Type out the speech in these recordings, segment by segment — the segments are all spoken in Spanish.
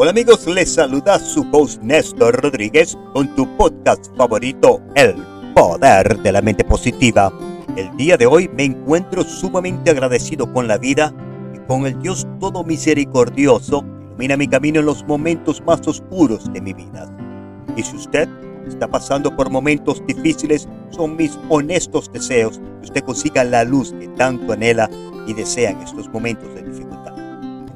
Hola amigos, les saluda su host Néstor Rodríguez con tu podcast favorito, El Poder de la Mente Positiva. El día de hoy me encuentro sumamente agradecido con la vida y con el Dios todo misericordioso que ilumina mi camino en los momentos más oscuros de mi vida. Y si usted está pasando por momentos difíciles, son mis honestos deseos que usted consiga la luz que tanto anhela y desea en estos momentos de dificultad.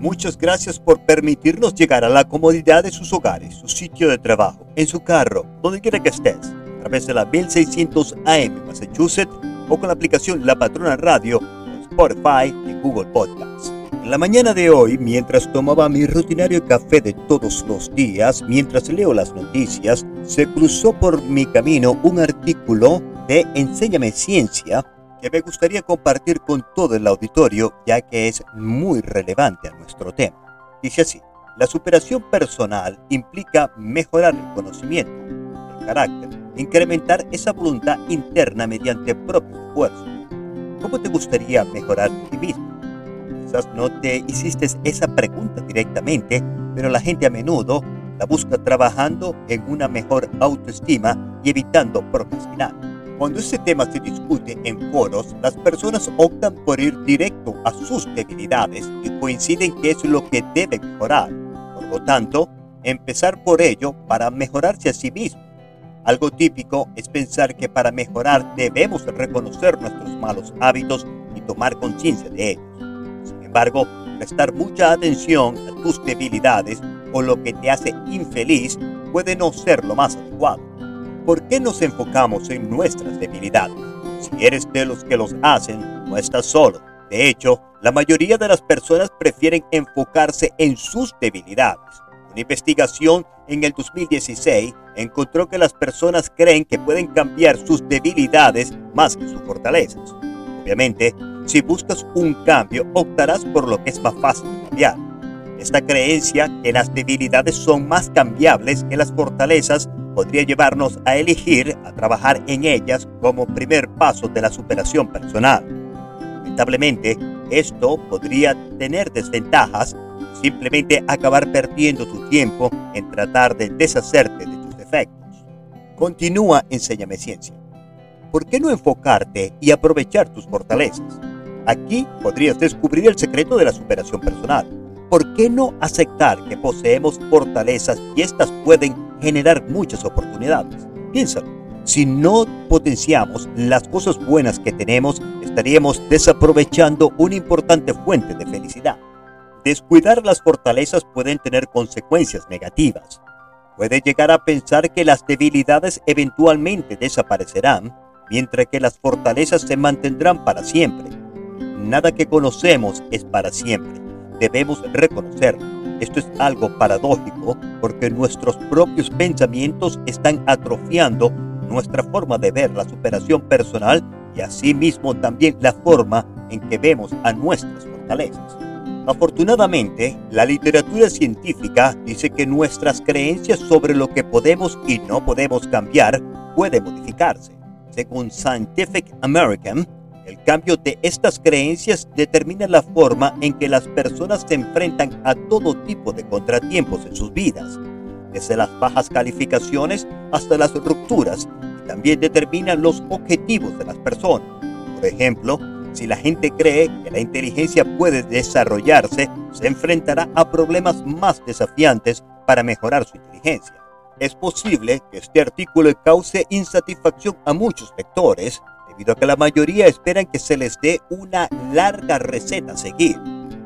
Muchas gracias por permitirnos llegar a la comodidad de sus hogares, su sitio de trabajo, en su carro, donde quiera que estés, a través de la 1600 AM Massachusetts o con la aplicación La Patrona Radio, Spotify y Google Podcasts. En la mañana de hoy, mientras tomaba mi rutinario café de todos los días, mientras leo las noticias, se cruzó por mi camino un artículo de Enséñame Ciencia que me gustaría compartir con todo el auditorio ya que es muy relevante a nuestro tema. Dice así, la superación personal implica mejorar el conocimiento, el carácter, incrementar esa voluntad interna mediante propios esfuerzos. ¿Cómo te gustaría mejorar ti mismo? Quizás no te hiciste esa pregunta directamente, pero la gente a menudo la busca trabajando en una mejor autoestima y evitando procrastinar. Cuando este tema se discute en foros, las personas optan por ir directo a sus debilidades y coinciden que es lo que debe mejorar. Por lo tanto, empezar por ello para mejorarse a sí mismo. Algo típico es pensar que para mejorar debemos reconocer nuestros malos hábitos y tomar conciencia de ellos. Sin embargo, prestar mucha atención a tus debilidades o lo que te hace infeliz puede no ser lo más adecuado. ¿Por qué nos enfocamos en nuestras debilidades? Si eres de los que los hacen, no estás solo. De hecho, la mayoría de las personas prefieren enfocarse en sus debilidades. Una investigación en el 2016 encontró que las personas creen que pueden cambiar sus debilidades más que sus fortalezas. Obviamente, si buscas un cambio, optarás por lo que es más fácil cambiar. Esta creencia que las debilidades son más cambiables que las fortalezas podría llevarnos a elegir a trabajar en ellas como primer paso de la superación personal. Lamentablemente, esto podría tener desventajas simplemente acabar perdiendo tu tiempo en tratar de deshacerte de tus defectos. Continúa Enséñame Ciencia. ¿Por qué no enfocarte y aprovechar tus fortalezas? Aquí podrías descubrir el secreto de la superación personal. ¿Por qué no aceptar que poseemos fortalezas y estas pueden generar muchas oportunidades. Piénsalo, si no potenciamos las cosas buenas que tenemos, estaríamos desaprovechando una importante fuente de felicidad. Descuidar las fortalezas pueden tener consecuencias negativas. Puede llegar a pensar que las debilidades eventualmente desaparecerán, mientras que las fortalezas se mantendrán para siempre. Nada que conocemos es para siempre. Debemos reconocerlo esto es algo paradójico porque nuestros propios pensamientos están atrofiando nuestra forma de ver la superación personal y asimismo también la forma en que vemos a nuestras fortalezas. Afortunadamente, la literatura científica dice que nuestras creencias sobre lo que podemos y no podemos cambiar pueden modificarse. Según Scientific American, el cambio de estas creencias determina la forma en que las personas se enfrentan a todo tipo de contratiempos en sus vidas, desde las bajas calificaciones hasta las rupturas, y también determina los objetivos de las personas. Por ejemplo, si la gente cree que la inteligencia puede desarrollarse, se enfrentará a problemas más desafiantes para mejorar su inteligencia. Es posible que este artículo cause insatisfacción a muchos lectores, debido a que la mayoría esperan que se les dé una larga receta a seguir.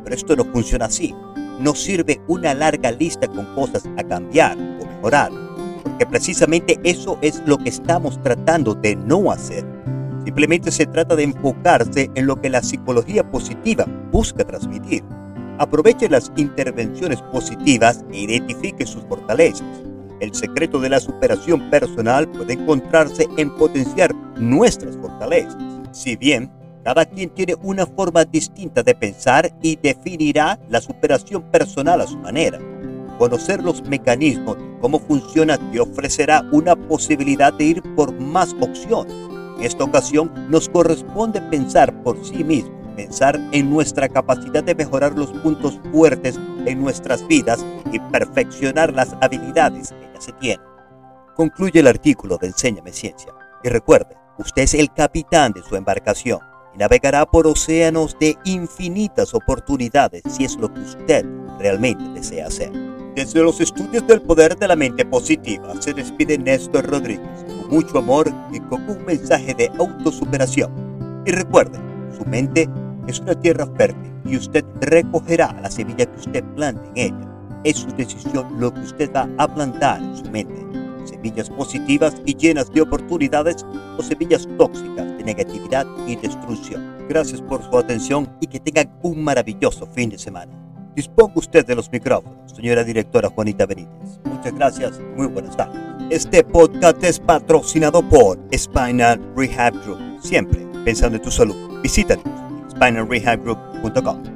Pero esto no funciona así. No sirve una larga lista con cosas a cambiar o mejorar, porque precisamente eso es lo que estamos tratando de no hacer. Simplemente se trata de enfocarse en lo que la psicología positiva busca transmitir. Aproveche las intervenciones positivas e identifique sus fortalezas el secreto de la superación personal puede encontrarse en potenciar nuestras fortalezas. Si bien cada quien tiene una forma distinta de pensar y definirá la superación personal a su manera. Conocer los mecanismos cómo funciona te ofrecerá una posibilidad de ir por más opciones. En esta ocasión nos corresponde pensar por sí mismo pensar en nuestra capacidad de mejorar los puntos fuertes en nuestras vidas y perfeccionar las habilidades que ya se tienen. Concluye el artículo de Enséñame Ciencia. Y recuerde, usted es el capitán de su embarcación y navegará por océanos de infinitas oportunidades si es lo que usted realmente desea hacer. Desde los estudios del poder de la mente positiva se despide Néstor Rodríguez con mucho amor y con un mensaje de autosuperación. Y recuerde, su mente es una tierra fértil y usted recogerá la semilla que usted plante en ella. Es su decisión lo que usted va a plantar en su mente semillas positivas y llenas de oportunidades o semillas tóxicas de negatividad y destrucción. Gracias por su atención y que tengan un maravilloso fin de semana. Disponga usted de los micrófonos, señora directora Juanita Benítez. Muchas gracias, muy buenas tardes. Este podcast es patrocinado por Spinal Rehab Group. Siempre pensando en tu salud. Visítanos en spinalrehabgroup.com.